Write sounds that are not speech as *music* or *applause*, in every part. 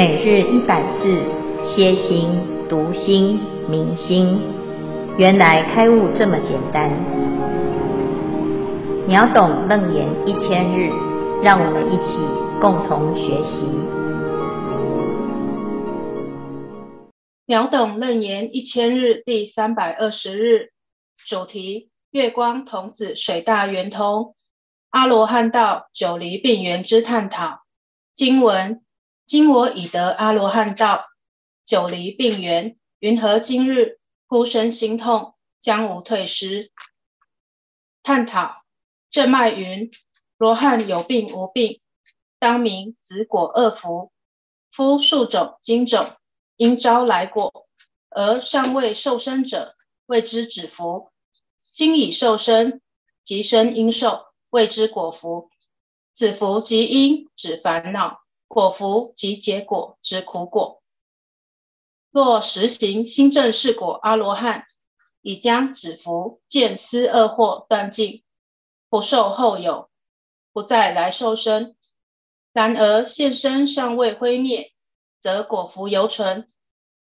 每日一百字，歇心、读心、明心，原来开悟这么简单。秒懂楞严一千日，让我们一起共同学习。秒懂楞严一千日第三百二十日，主题：月光童子水大圆通，阿罗汉道九离病缘之探讨。经文。今我已得阿罗汉道，久离病缘，云何今日忽生心痛，将无退失？探讨正脉云：罗汉有病无病，当名子果二福。夫树种经种，因招来果，而尚未受生者，谓之子福；今已受生，即生应受，谓之果福。子福即因止烦恼。果福即结果之苦果。若实行心正事果阿罗汉，已将子福见思恶惑断尽，不受后有，不再来受生。然而现身尚未灰灭，则果福犹存。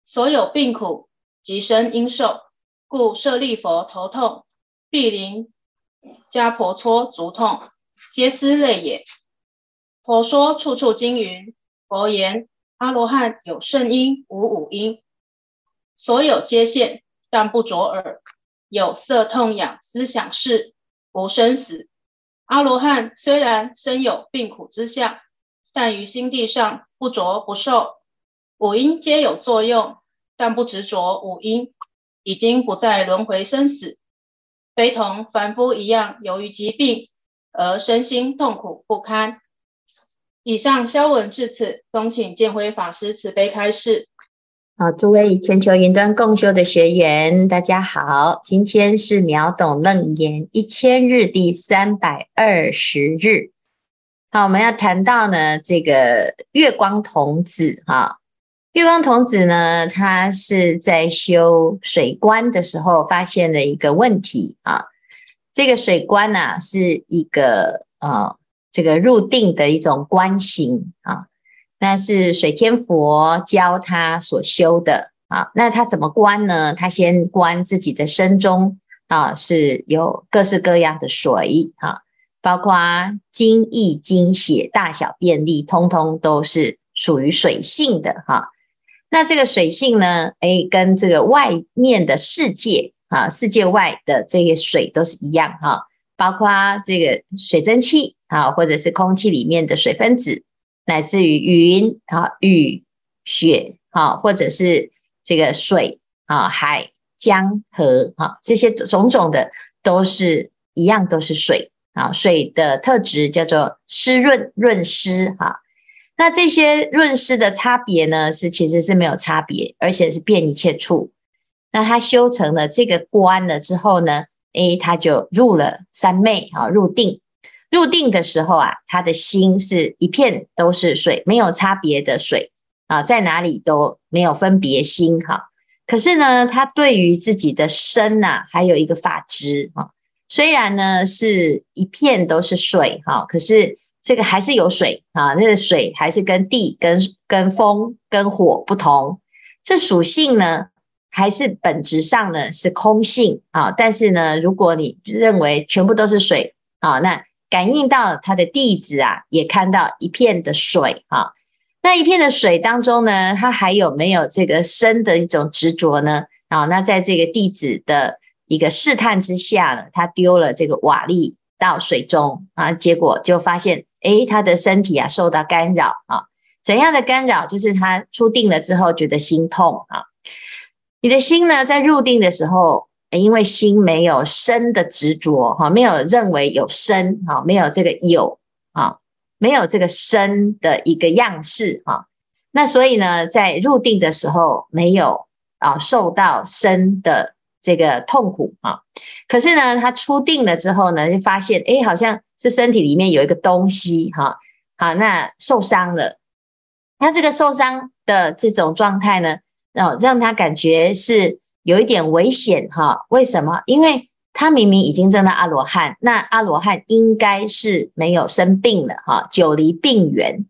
所有病苦即生应受，故舍利佛头痛、必临迦婆娑足痛，皆思类也。佛说处处经云，佛言阿罗汉有圣因无五因，所有皆现，但不着耳。有色痛痒思想事，无生死。阿罗汉虽然身有病苦之相，但于心地上不着不受，五因皆有作用，但不执着五因，已经不再轮回生死，非同凡夫一样，由于疾病而身心痛苦不堪。以上消文至此，恭请建辉法师慈悲开示。好，诸位全球云端共修的学员，大家好，今天是秒懂楞严一千日第三百二十日。好，我们要谈到呢，这个月光童子哈，月光童子呢，他是在修水观的时候发现了一个问题啊，这个水观呢、啊，是一个啊。这个入定的一种观行啊，那是水天佛教他所修的啊。那他怎么观呢？他先观自己的身中啊，是有各式各样的水啊，包括精液、精血、大小便利，通通都是属于水性的哈、那这个水性呢，诶，跟这个外面的世界啊，世界外的这些水都是一样哈、包括这个水蒸气。啊，或者是空气里面的水分子，乃至于云啊、雨、雪啊，或者是这个水啊、海、江、河啊，这些种种的都是一样，都是水啊。水的特质叫做湿润、润湿哈。那这些润湿的差别呢，是其实是没有差别，而且是遍一切处。那他修成了这个观了之后呢，诶，他就入了三昧啊，入定。入定的时候啊，他的心是一片都是水，没有差别的水啊，在哪里都没有分别心哈。可是呢，他对于自己的身呐，还有一个法知啊。虽然呢是一片都是水哈，可是这个还是有水啊，那个水还是跟地、跟跟风、跟火不同。这属性呢，还是本质上呢是空性啊。但是呢，如果你认为全部都是水啊，那感应到他的弟子啊，也看到一片的水啊。那一片的水当中呢，他还有没有这个身的一种执着呢？啊，那在这个弟子的一个试探之下呢，他丢了这个瓦砾到水中啊，结果就发现，诶，他的身体啊受到干扰啊。怎样的干扰？就是他出定了之后觉得心痛啊。你的心呢，在入定的时候。因为心没有身的执着哈，没有认为有身哈，没有这个有啊，没有这个身的一个样式哈，那所以呢，在入定的时候没有啊受到身的这个痛苦啊，可是呢，他出定了之后呢，就发现哎，好像是身体里面有一个东西哈，好，那受伤了，那这个受伤的这种状态呢，哦让他感觉是。有一点危险哈？为什么？因为他明明已经证到阿罗汉，那阿罗汉应该是没有生病了哈，久离病源。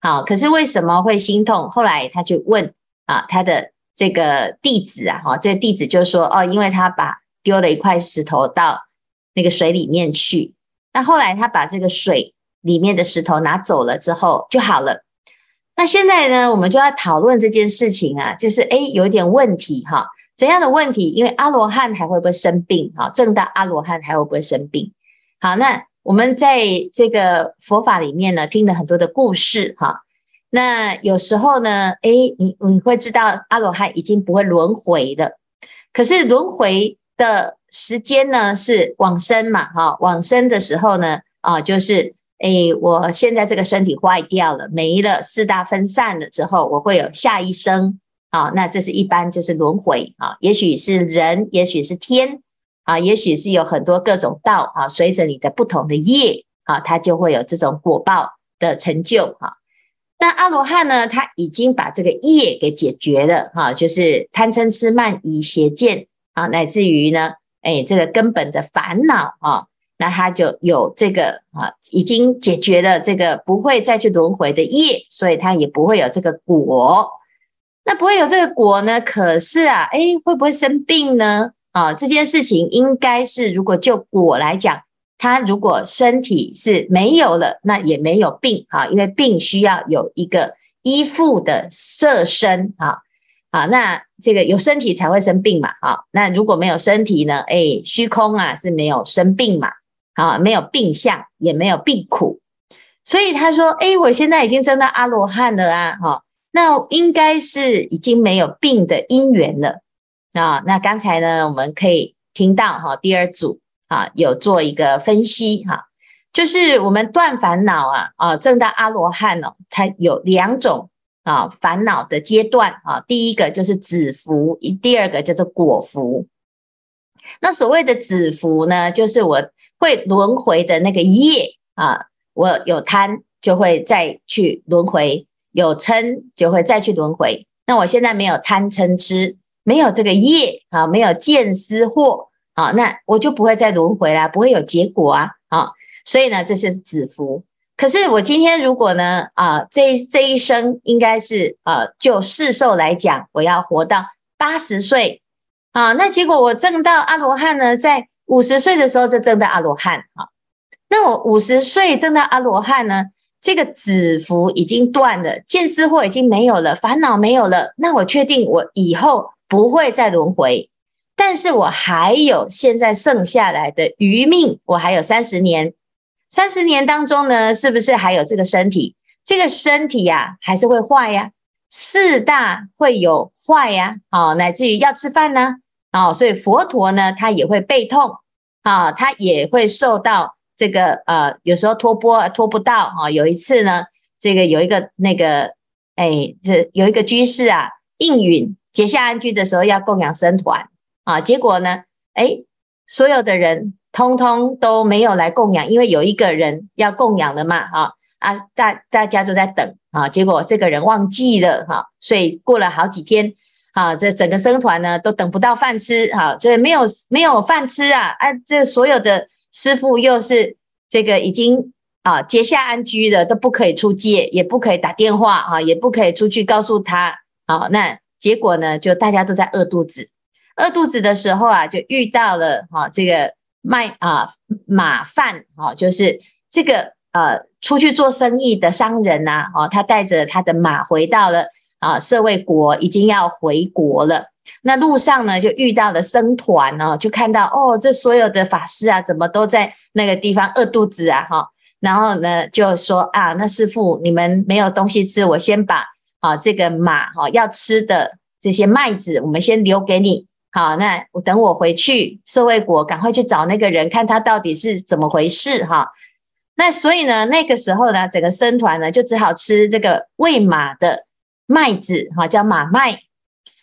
好，可是为什么会心痛？后来他就问啊，他的这个弟子啊，哈，这个弟子就说哦，因为他把丢了一块石头到那个水里面去，那后来他把这个水里面的石头拿走了之后就好了。那现在呢，我们就要讨论这件事情啊，就是诶，有一点问题哈。怎样的问题？因为阿罗汉还会不会生病？哈，证到阿罗汉还会不会生病？好，那我们在这个佛法里面呢，听了很多的故事哈。那有时候呢，诶，你你会知道阿罗汉已经不会轮回了，可是轮回的时间呢是往生嘛？哈，往生的时候呢，啊，就是诶，我现在这个身体坏掉了，没了，四大分散了之后，我会有下一生。啊，那这是一般就是轮回啊，也许是人，也许是天啊，也许是有很多各种道啊，随着你的不同的业啊，它就会有这种果报的成就哈。那阿罗汉呢，他已经把这个业给解决了哈，就是贪嗔痴慢疑邪见啊，乃至于呢，哎，这个根本的烦恼啊，那他就有这个啊，已经解决了这个不会再去轮回的业，所以他也不会有这个果。那不会有这个果呢？可是啊，哎，会不会生病呢？啊，这件事情应该是，如果就果来讲，他如果身体是没有了，那也没有病啊，因为病需要有一个依附的色身啊，啊，那这个有身体才会生病嘛，啊，那如果没有身体呢？哎，虚空啊是没有生病嘛，啊，没有病相，也没有病苦，所以他说，哎，我现在已经证到阿罗汉了啊，哈。那应该是已经没有病的因缘了啊。那刚才呢，我们可以听到哈，第二组啊有做一个分析哈，就是我们断烦恼啊啊，证到阿罗汉哦，它有两种啊烦恼的阶段啊。第一个就是子伏，第二个叫做果伏。那所谓的子伏呢，就是我会轮回的那个业啊，我有贪就会再去轮回。有嗔就会再去轮回，那我现在没有贪嗔痴，没有这个业啊，没有见思惑啊，那我就不会再轮回啦，不会有结果啊啊，所以呢，这是子伏。可是我今天如果呢啊，这这一生应该是呃，就世寿来讲，我要活到八十岁啊，那结果我证到阿罗汉呢，在五十岁的时候就证到阿罗汉啊，那我五十岁证到阿罗汉呢？这个子伏已经断了，见思惑已经没有了，烦恼没有了，那我确定我以后不会再轮回，但是我还有现在剩下来的余命，我还有三十年，三十年当中呢，是不是还有这个身体？这个身体呀、啊，还是会坏呀，四大会有坏呀，哦，乃至于要吃饭呢，哦，所以佛陀呢，他也会背痛，啊，他也会受到。这个呃，有时候托钵托不到哈、哦。有一次呢，这个有一个那个，哎，这有一个居士啊，应允结下安居的时候要供养僧团啊，结果呢，哎，所有的人通通都没有来供养，因为有一个人要供养了嘛，啊啊，大大家都在等啊，结果这个人忘记了哈、所以过了好几天啊，这整个僧团呢都等不到饭吃哈，这、没有没有饭吃啊，啊，这所有的。师傅又是这个已经啊结下安居的，都不可以出界，也不可以打电话啊，也不可以出去告诉他。好，那结果呢，就大家都在饿肚子。饿肚子的时候啊，就遇到了哈这个卖啊马贩啊，就是这个呃出去做生意的商人呐，哦，他带着他的马回到了啊舍卫国，已经要回国了。那路上呢，就遇到了僧团呢，就看到哦，这所有的法师啊，怎么都在那个地方饿肚子啊，哈。然后呢，就说啊，那师父你们没有东西吃，我先把啊这个马哈要吃的这些麦子，我们先留给你。好，那我等我回去舍卫国，赶快去找那个人，看他到底是怎么回事哈。那所以呢，那个时候呢，整个僧团呢，就只好吃这个喂马的麦子哈，叫马麦。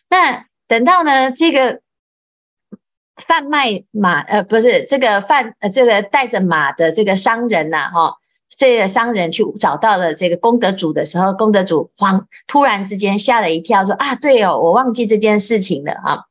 那等到呢，这个贩卖马呃，不是这个贩呃，这个带着马的这个商人呐，哈，这个商人去找到了这个功德主的时候，功德主慌，突然之间吓了一跳，说啊，对哦，我忘记这件事情了哈。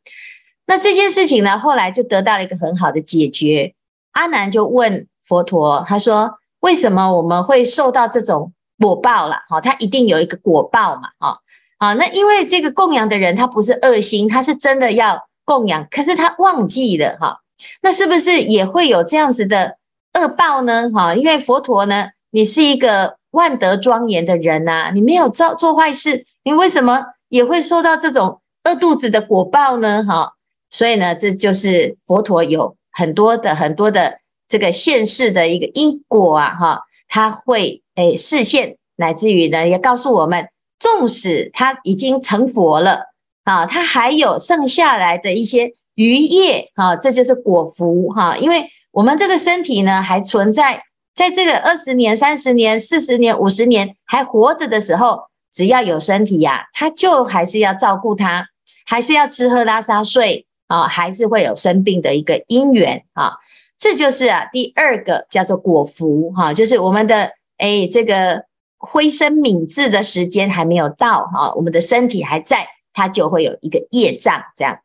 那这件事情呢，后来就得到了一个很好的解决。阿难就问佛陀，他说，为什么我们会受到这种果报了，哈，他一定有一个果报嘛，哈，啊，那因为这个供养的人他不是恶心，他是真的要供养，可是他忘记了，哈，那是不是也会有这样子的恶报呢？哈，因为佛陀呢，你是一个万德庄严的人呐，你没有做做坏事，你为什么也会受到这种饿肚子的果报呢？哈，所以呢，这就是佛陀有很多的很多的这个现世的一个因果啊，哈，他会。哎，视线乃至于呢，也告诉我们，纵使他已经成佛了啊，他还有剩下来的一些余业啊，这就是果福哈、因为我们这个身体呢，还存在，在这个二十年、三十年、四十年、五十年还活着的时候，只要有身体呀、他就还是要照顾他，还是要吃喝拉撒睡啊，还是会有生病的一个因缘啊。这就是啊，第二个叫做果福哈、就是我们的。哎，这个灰身泯智的时间还没有到哈，我们的身体还在，它就会有一个业障这样。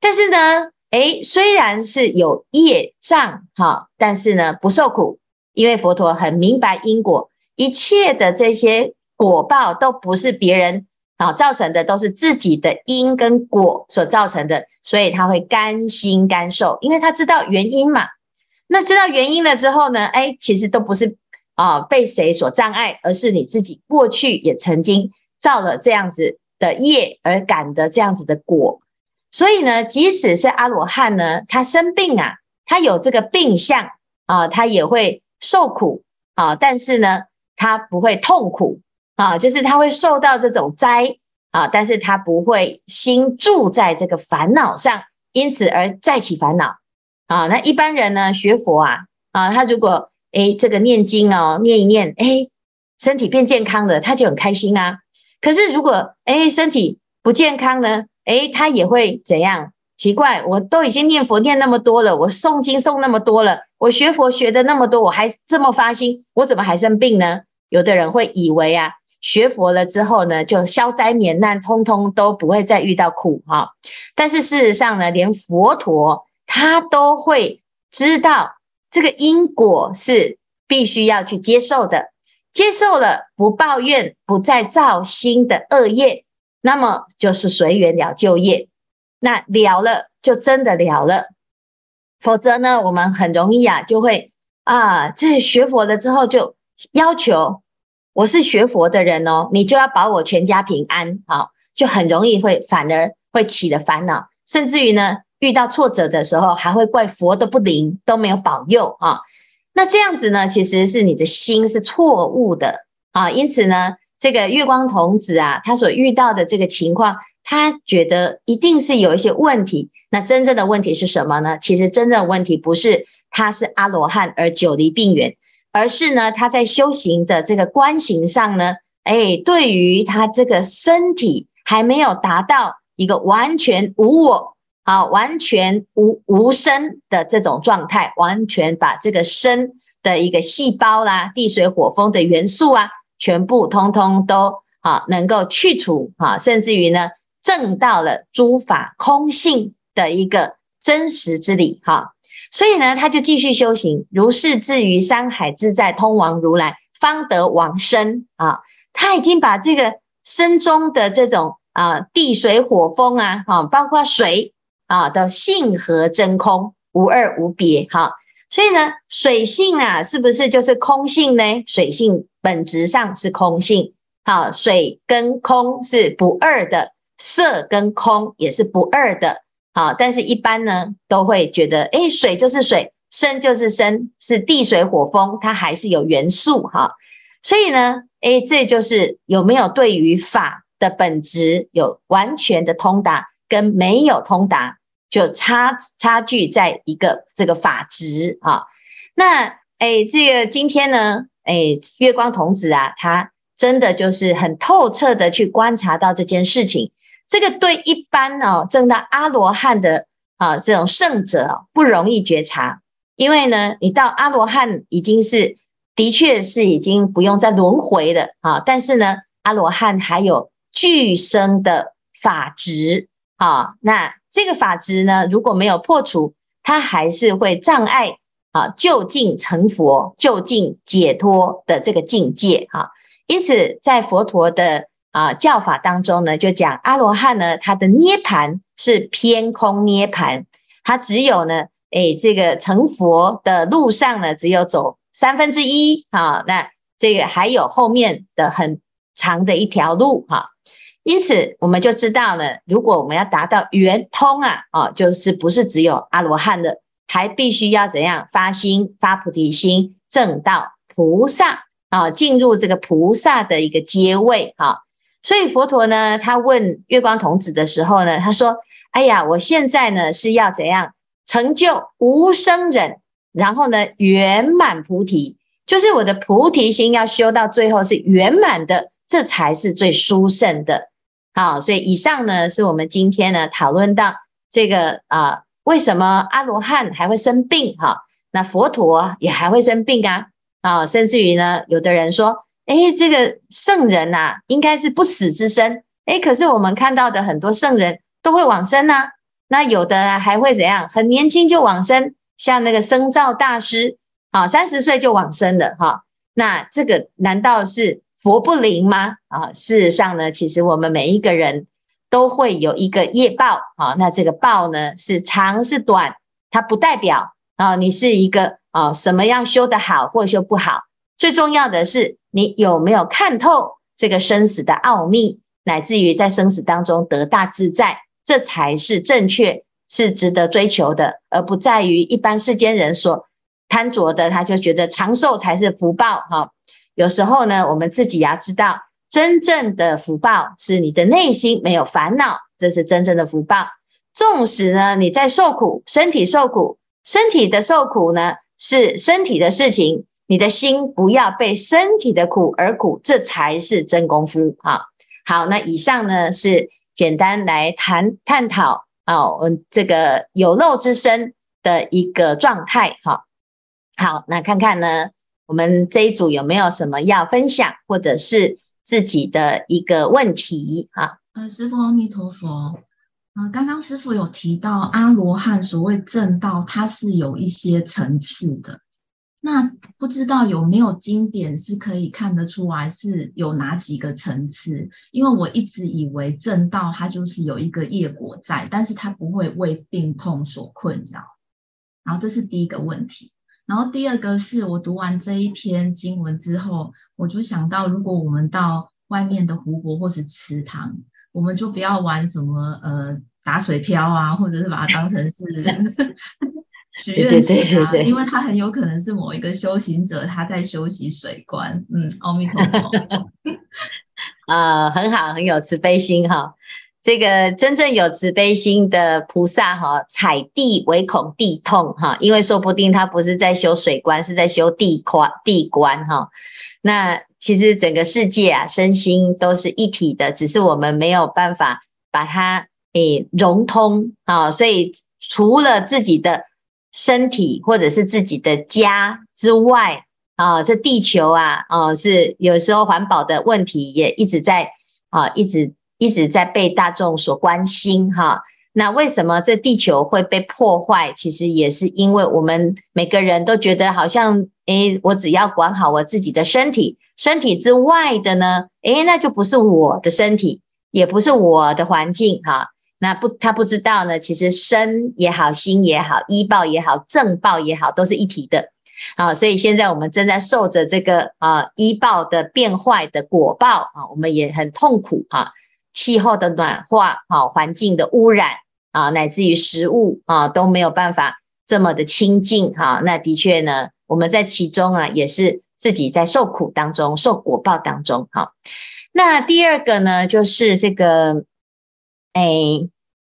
但是呢，哎，虽然是有业障哈，但是呢不受苦，因为佛陀很明白因果，一切的这些果报都不是别人啊造成的，都是自己的因跟果所造成的，所以他会甘心甘受，因为他知道原因嘛。那知道原因了之后呢，哎，其实都不是。啊，被谁所障碍，而是你自己过去也曾经造了这样子的业，而感得这样子的果。所以呢，即使是阿罗汉呢，他生病啊，他有这个病相啊，他也会受苦啊，但是呢，他不会痛苦啊，就是他会受到这种灾啊，但是他不会心住在这个烦恼上，因此而再起烦恼啊。那一般人呢，学佛啊，啊，他如果诶，这个念经哦，念一念，诶，身体变健康了，他就很开心啊。可是如果诶身体不健康呢，诶他也会怎样？奇怪，我都已经念佛念那么多了，我诵经诵那么多了，我学佛学的那么多，我还这么发心，我怎么还生病呢？有的人会以为啊，学佛了之后呢，就消灾免难，通通都不会再遇到苦哈。但是事实上呢，连佛陀他都会知道。这个因果是必须要去接受的，接受了不抱怨，不再造新的恶业，那么就是随缘了就业，那了了就真的了了。否则呢，我们很容易啊，就会啊，这学佛了之后就要求我是学佛的人哦，你就要保我全家平安，好，就很容易会反而会起了烦恼，甚至于呢。遇到挫折的时候，还会怪佛的不灵，都没有保佑啊。那这样子呢，其实是你的心是错误的啊。因此呢，这个月光童子啊，他所遇到的这个情况，他觉得一定是有一些问题。那真正的问题是什么呢？其实真正的问题不是他是阿罗汉而久离病缘，而是呢，他在修行的这个观行上呢，哎，对于他这个身体还没有达到一个完全无我。好，完全无无声的这种状态，完全把这个生的一个细胞啦、地水火风的元素啊，全部通通都好能够去除啊，甚至于呢，证到了诸法空性的一个真实之理哈。所以呢，他就继续修行，如是至于山海自在通王如来，方得往生啊。他已经把这个身中的这种啊地水火风啊，啊包括水。啊，的性和真空无二无别哈，所以呢，水性啊，是不是就是空性呢？水性本质上是空性，好，水跟空是不二的，色跟空也是不二的，好，但是一般呢，都会觉得，诶，水就是水，生就是生，是地水火风，它还是有元素哈，所以呢，诶，这就是有没有对于法的本质有完全的通达，跟没有通达。就差差距在一个这个法值啊，那诶这个今天呢，诶月光童子啊，他真的就是很透彻的去观察到这件事情。这个对一般哦正到阿罗汉的啊这种圣者不容易觉察，因为呢，你到阿罗汉已经是的确是已经不用再轮回了啊，但是呢，阿罗汉还有具生的法值啊，那。这个法执呢，如果没有破除，它还是会障碍啊，就近成佛、就近解脱的这个境界哈。因此在佛陀的啊教法当中呢，就讲阿罗汉呢，他的涅槃是偏空涅槃，他只有呢，诶，这个成佛的路上呢，只有走三分之一啊，那这个还有后面的很长的一条路哈。因此，我们就知道呢，如果我们要达到圆通啊，啊，就是不是只有阿罗汉的，还必须要怎样发心、发菩提心，正到菩萨啊，进入这个菩萨的一个阶位啊。所以佛陀呢，他问月光童子的时候呢，他说：“哎呀，我现在呢是要怎样成就无生忍，然后呢圆满菩提，就是我的菩提心要修到最后是圆满的，这才是最殊胜的。”好，所以以上呢是我们今天呢讨论到这个啊、为什么阿罗汉还会生病？哈，那佛陀也还会生病啊？啊，甚至于呢，有的人说，诶，这个圣人呐、啊，应该是不死之身，诶，可是我们看到的很多圣人都会往生呐、啊，那有的还会怎样？很年轻就往生，像那个僧造大师，啊，三十岁就往生了，哈，那这个难道是？佛不灵吗？啊，事实上呢，其实我们每一个人都会有一个业报啊。那这个报呢，是长是短，它不代表啊，你是一个啊什么样修得好或修不好。最重要的是你有没有看透这个生死的奥秘，乃至于在生死当中得大自在，这才是正确，是值得追求的，而不在于一般世间人所贪着的，他就觉得长寿才是福报哈。有时候呢，我们自己要知道，真正的福报是你的内心没有烦恼，这是真正的福报。纵使呢你在受苦，身体受苦，身体的受苦呢是身体的事情，你的心不要被身体的苦而苦，这才是真功夫啊。好，那以上呢是简单来谈探讨啊，我们这个有漏之身的一个状态。哈，好，那看看呢。我们这一组有没有什么要分享，或者是自己的一个问题啊？呃，师父阿弥陀佛。呃，刚刚师父有提到阿罗汉所谓正道，它是有一些层次的。那不知道有没有经典是可以看得出来是有哪几个层次？因为我一直以为正道它就是有一个业果在，但是它不会为病痛所困扰。然后这是第一个问题。然后第二个是我读完这一篇经文之后，我就想到，如果我们到外面的湖泊或是池塘，我们就不要玩什么呃打水漂啊，或者是把它当成是 *laughs* 许愿池啊，因为它很有可能是某一个修行者他在修习水观。嗯，阿弥陀佛。啊、*laughs* 呃，很好，很有慈悲心哈。这个真正有慈悲心的菩萨哈，踩地唯恐地痛哈，因为说不定他不是在修水观，是在修地观地观哈。那其实整个世界啊，身心都是一体的，只是我们没有办法把它诶融通啊。所以除了自己的身体或者是自己的家之外啊，这地球啊，啊是有时候环保的问题也一直在啊一直。一直在被大众所关心哈，那为什么这地球会被破坏？其实也是因为我们每个人都觉得好像，诶，我只要管好我自己的身体，身体之外的呢，诶，那就不是我的身体，也不是我的环境哈。那不，他不知道呢，其实身也好，心也好，依报也好，正报也好，都是一体的啊。所以现在我们正在受着这个啊依报的变坏的果报啊，我们也很痛苦哈。气候的暖化，好环境的污染啊，乃至于食物啊都没有办法这么的清净哈。那的确呢，我们在其中啊，也是自己在受苦当中，受果报当中哈。那第二个呢，就是这个哎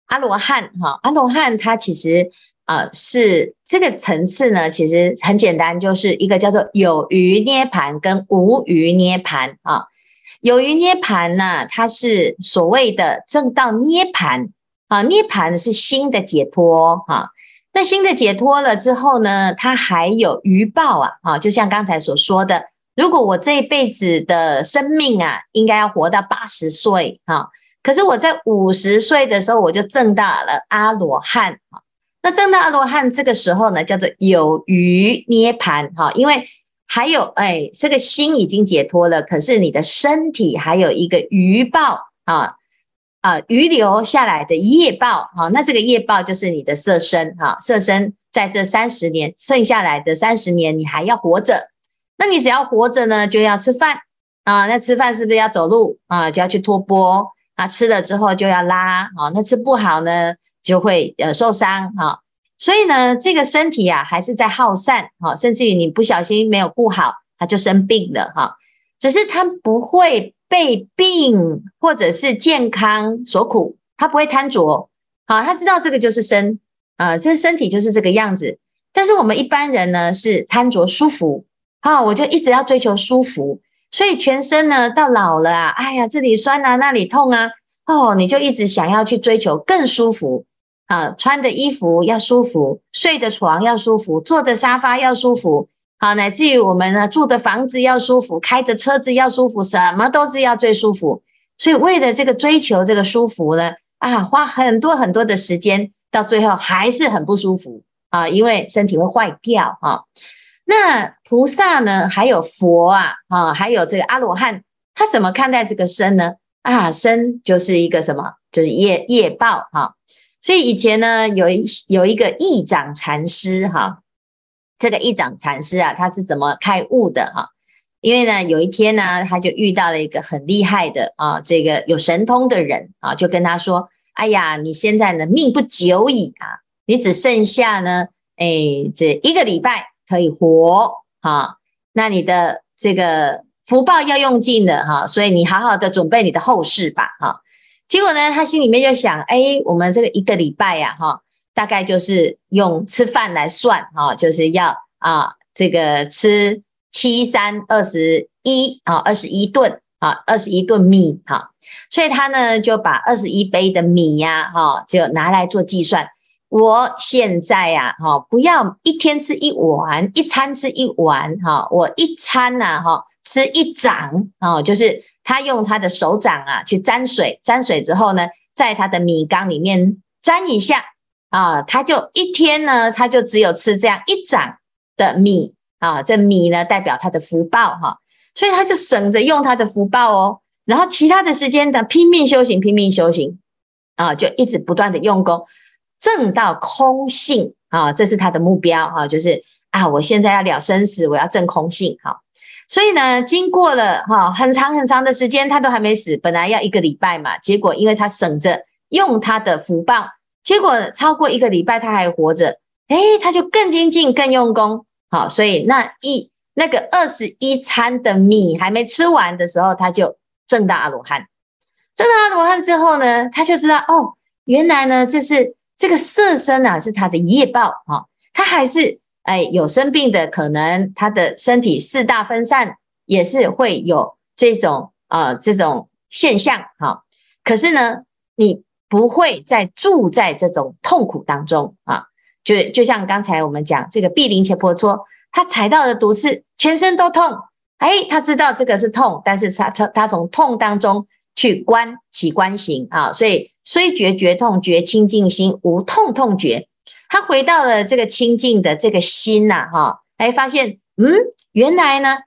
阿罗汉哈，阿罗汉他其实啊是这个层次呢，其实很简单，就是一个叫做有余涅盘跟无余涅盘啊。有余涅盘呢，它是所谓的正道涅盘啊，涅盘是心的解脱哈。那心的解脱了之后呢，它还有余报啊啊，就像刚才所说的，如果我这一辈子的生命啊，应该要活到八十岁啊，可是我在五十岁的时候我就证到了阿罗汉啊。那证到阿罗汉这个时候呢，叫做有余涅盘哈，因为还有哎，这个心已经解脱了，可是你的身体还有一个余报啊啊，余留下来的业报啊，那这个业报就是你的色身哈，色身在这三十年剩下来的三十年，你还要活着，那你只要活着呢，就要吃饭啊，那吃饭是不是要走路啊？就要去托钵啊，吃了之后就要拉啊，那吃不好呢，就会呃受伤哈。所以呢，这个身体啊，还是在耗散哈，甚至于你不小心没有顾好，它就生病了哈。只是它不会被病或者是健康所苦，它不会贪着，好，它知道这个就是身啊，这身体就是这个样子。但是我们一般人呢，是贪着舒服，好，我就一直要追求舒服，所以全身呢，到老了啊，哎呀，这里酸啊，那里痛啊，哦，你就一直想要去追求更舒服。啊，穿的衣服要舒服，睡的床要舒服，坐的沙发要舒服，好，乃至于我们呢住的房子要舒服，开的车子要舒服，什么都是要最舒服。所以为了这个追求这个舒服呢，啊，花很多很多的时间，到最后还是很不舒服啊，因为身体会坏掉啊。那菩萨呢，还有佛啊，啊，还有这个阿罗汉，他怎么看待这个身呢？啊，身就是一个什么？就是业业报啊。所以以前呢，有一有一个义长禅师哈，这个义长禅师啊，他是怎么开悟的哈？因为呢，有一天呢，他就遇到了一个很厉害的啊，这个有神通的人啊，就跟他说：“哎呀，你现在呢命不久矣啊，你只剩下呢，哎，这一个礼拜可以活啊，那你的这个福报要用尽了哈，所以你好好的准备你的后事吧哈。”结果呢，他心里面就想，哎，我们这个一个礼拜呀，哈，大概就是用吃饭来算，哈，就是要啊，这个吃七三二十一啊，二十一顿啊，二十一顿米，哈，所以他呢就把二十一杯的米呀，哈，就拿来做计算。我现在呀，哈，不要一天吃一碗，一餐吃一碗，哈，我一餐呐，哈，吃一掌，啊，就是。他用他的手掌啊去沾水，沾水之后呢，在他的米缸里面沾一下啊，他就一天呢，他就只有吃这样一掌的米啊，这米呢代表他的福报哈，所以他就省着用他的福报哦，然后其他的时间呢拼命修行，拼命修行啊，就一直不断的用功，证到空性啊，这是他的目标啊，就是啊，我现在要了生死，我要证空性哈。所以呢，经过了哈很长很长的时间，他都还没死。本来要一个礼拜嘛，结果因为他省着用他的福报，结果超过一个礼拜他还活着，诶，他就更精进、更用功。好，所以那一那个二十一餐的米还没吃完的时候，他就证到阿罗汉。证到阿罗汉之后呢，他就知道哦，原来呢这是这个色身啊，是他的业报啊，他还是。哎，有生病的可能，他的身体四大分散，也是会有这种呃这种现象哈。可是呢，你不会再住在这种痛苦当中啊。就就像刚才我们讲这个毗陵伽婆娑，他踩到的毒刺，全身都痛。哎，他知道这个是痛，但是他他他从痛当中去观起观行啊，所以虽觉觉痛，觉清净心，无痛痛觉。他回到了这个清净的这个心呐，哈，哎，发现，嗯，原来呢，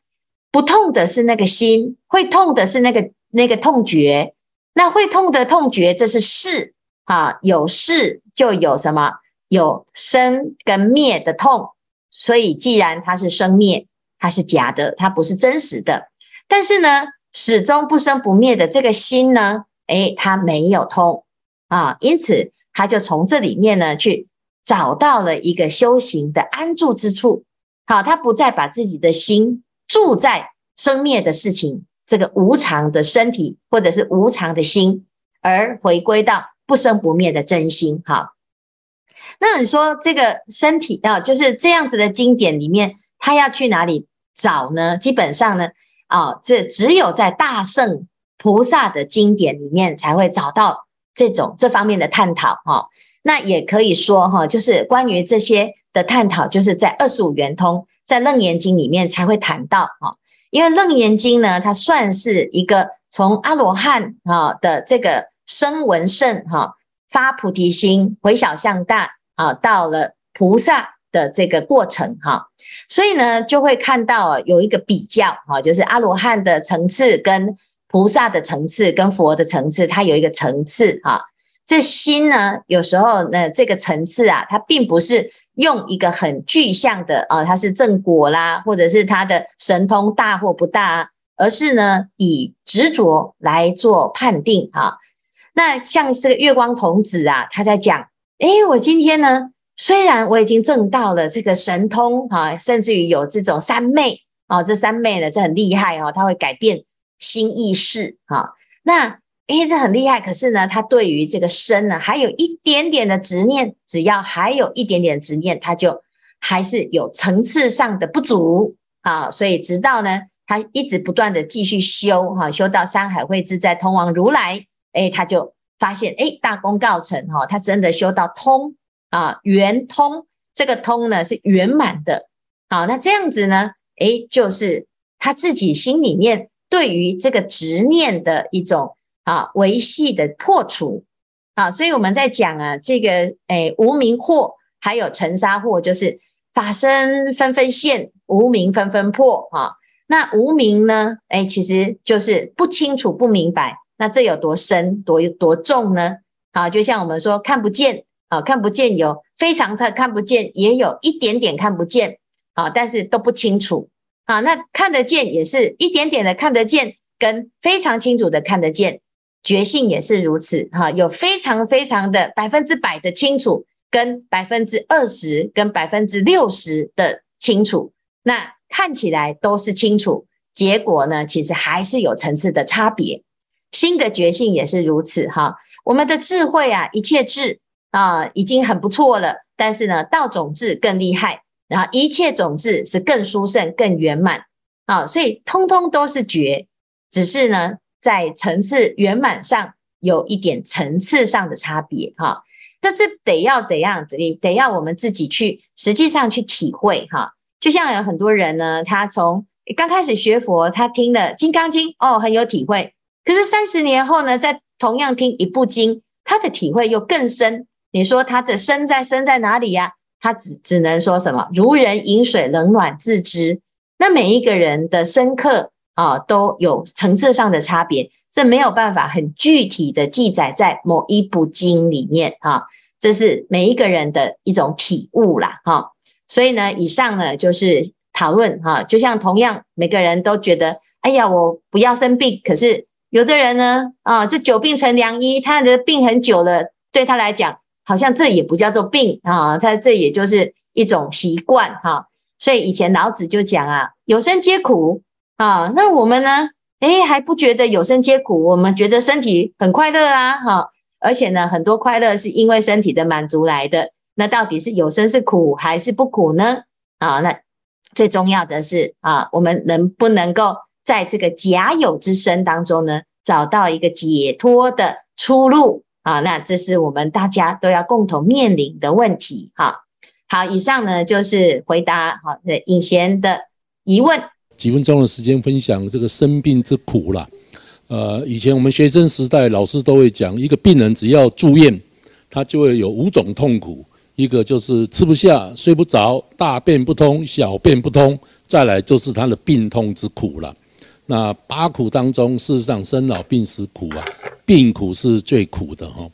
不痛的是那个心，会痛的是那个那个痛觉，那会痛的痛觉，这是事，啊，有事就有什么？有生跟灭的痛，所以既然它是生灭，它是假的，它不是真实的，但是呢，始终不生不灭的这个心呢，哎，它没有痛啊，因此他就从这里面呢去。找到了一个修行的安住之处，好，他不再把自己的心住在生灭的事情，这个无常的身体或者是无常的心，而回归到不生不灭的真心。好，那你说这个身体啊，就是这样子的经典里面，他要去哪里找呢？基本上呢，啊，这只有在大圣菩萨的经典里面才会找到这种这方面的探讨。哈。那也可以说哈，就是关于这些的探讨，就是在二十五圆通，在楞严经里面才会谈到哈。因为楞严经呢，它算是一个从阿罗汉啊的这个声闻乘哈发菩提心回小向大啊，到了菩萨的这个过程哈。所以呢，就会看到有一个比较哈，就是阿罗汉的层次跟菩萨的层次跟佛的层次，它有一个层次哈。这心呢，有时候呢，这个层次啊，它并不是用一个很具象的啊，它是正果啦，或者是它的神通大或不大，而是呢，以执着来做判定哈。那像这个月光童子啊，他在讲，诶，我今天呢，虽然我已经证到了这个神通哈，甚至于有这种三昧啊，这三昧呢，这很厉害哈，它会改变心意识哈。那诶，这很厉害，可是呢，他对于这个身呢，还有一点点的执念，只要还有一点点执念，他就还是有层次上的不足啊。所以直到呢，他一直不断的继续修哈，修到山海会自在通往如来，诶，他就发现诶，大功告成哈，他真的修到通啊，圆通。这个通呢是圆满的，好，那这样子呢，诶，就是他自己心里面对于这个执念的一种。啊，维系的破除啊，所以我们在讲啊，这个诶无名惑，还有尘沙惑，就是法身纷纷现，无名纷纷破啊。那无名呢？诶，其实就是不清楚、不明白。那这有多深、多多重呢？啊，就像我们说看不见啊，看不见有非常的看不见，也有一点点看不见啊，但是都不清楚啊。那看得见也是一点点的看得见，跟非常清楚的看得见。觉性也是如此哈，有非常非常的百分之百的清楚，跟百分之二十跟百分之六十的清楚，那看起来都是清楚，结果呢，其实还是有层次的差别。心的觉性也是如此哈，我们的智慧啊，一切智啊，已经很不错了，但是呢，道种智更厉害，然后一切种智是更殊胜、更圆满啊，所以通通都是觉，只是呢。在层次圆满上有一点层次上的差别哈，但是得要怎样？得得要我们自己去实际上去体会哈。就像有很多人呢，他从刚开始学佛，他听了《金刚经》哦，很有体会。可是三十年后呢，再同样听一部经，他的体会又更深。你说他的深在深在哪里呀？他只只能说什么？如人饮水，冷暖自知。那每一个人的深刻。啊，都有层次上的差别，这没有办法很具体的记载在某一部经里面啊，这是每一个人的一种体悟啦，哈。所以呢，以上呢就是讨论哈，就像同样每个人都觉得，哎呀，我不要生病，可是有的人呢，啊，这久病成良医，他的病很久了，对他来讲，好像这也不叫做病啊，他这也就是一种习惯哈。所以以前老子就讲啊，有生皆苦。啊，那我们呢？诶，还不觉得有生皆苦，我们觉得身体很快乐啊，哈！而且呢，很多快乐是因为身体的满足来的。那到底是有生是苦还是不苦呢？啊，那最重要的是啊，我们能不能够在这个假有之身当中呢，找到一个解脱的出路啊？那这是我们大家都要共同面临的问题。哈，好，以上呢就是回答好的隐贤的疑问。几分钟的时间分享这个生病之苦啦。呃，以前我们学生时代老师都会讲，一个病人只要住院，他就会有五种痛苦，一个就是吃不下、睡不着、大便不通、小便不通，再来就是他的病痛之苦了。那八苦当中，事实上生老病死苦啊，病苦是最苦的哈。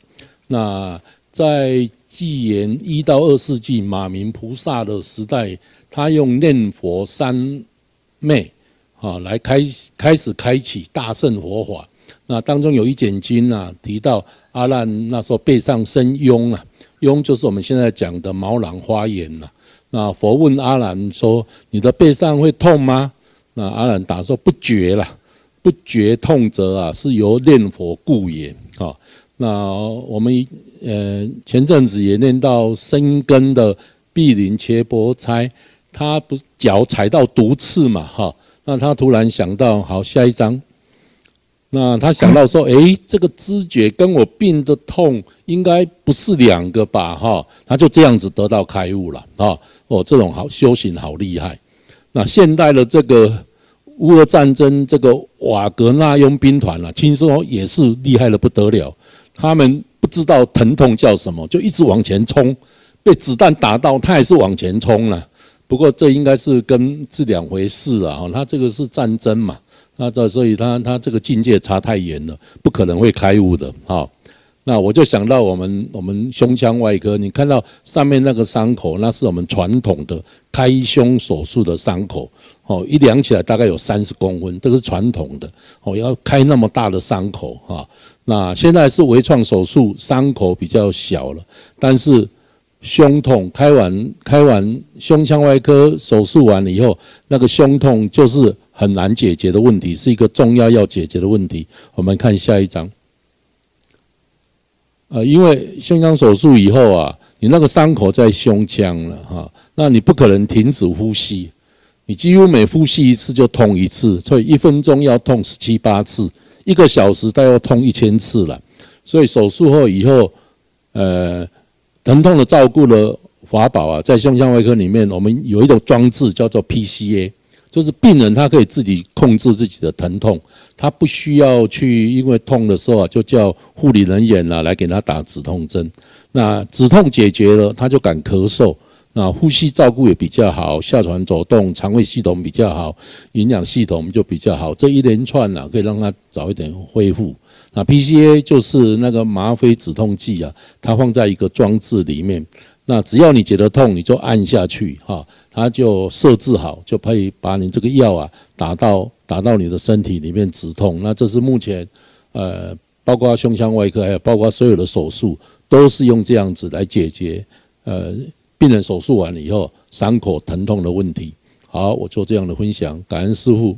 那在纪元一到二世纪马鸣菩萨的时代，他用念佛三妹，啊，来开开始开启大圣佛法。那当中有一卷经啊，提到阿难那时候背上生痈啊，痈就是我们现在讲的毛囊发炎呐。那佛问阿难说：“你的背上会痛吗？”那阿难答说：“不觉了，不觉痛则啊，是由念佛故也。”啊，那我们呃前阵子也念到生根的碧林切波差。他不是脚踩到毒刺嘛？哈，那他突然想到，好，下一张。那他想到说，诶，这个知觉跟我病的痛应该不是两个吧？哈，他就这样子得到开悟了啊！哦，这种好修行好厉害。那现代的这个乌俄战争，这个瓦格纳佣兵团啊，听说也是厉害的不得了。他们不知道疼痛叫什么，就一直往前冲。被子弹打到，他还是往前冲了。不过这应该是跟是两回事啊，他这个是战争嘛，那这所以他他这个境界差太远了，不可能会开悟的啊。那我就想到我们我们胸腔外科，你看到上面那个伤口，那是我们传统的开胸手术的伤口，哦，一量起来大概有三十公分，这个是传统的，哦，要开那么大的伤口啊。那现在是微创手术，伤口比较小了，但是胸痛开完开完胸腔外科手术完了以后，那个胸痛就是很难解决的问题，是一个重要要解决的问题。我们看下一章。呃，因为胸腔手术以后啊，你那个伤口在胸腔了哈，那你不可能停止呼吸，你几乎每呼吸一次就痛一次，所以一分钟要痛十七八次，一个小时大概要痛一千次了。所以手术后以后，呃，疼痛的照顾的法宝啊，在胸腔外科里面，我们有一种装置叫做 PCA。就是病人他可以自己控制自己的疼痛，他不需要去，因为痛的时候啊，就叫护理人员啊来给他打止痛针。那止痛解决了，他就敢咳嗽，那呼吸照顾也比较好，下传走动，肠胃系统比较好，营养系统就比较好。这一连串啊，可以让他早一点恢复。那 PCA 就是那个吗啡止痛剂啊，它放在一个装置里面。那只要你觉得痛，你就按下去哈，它就设置好，就可以把你这个药啊打到打到你的身体里面止痛。那这是目前，呃，包括胸腔外科，还有包括所有的手术，都是用这样子来解决，呃，病人手术完了以后伤口疼痛的问题。好，我做这样的分享，感恩师父。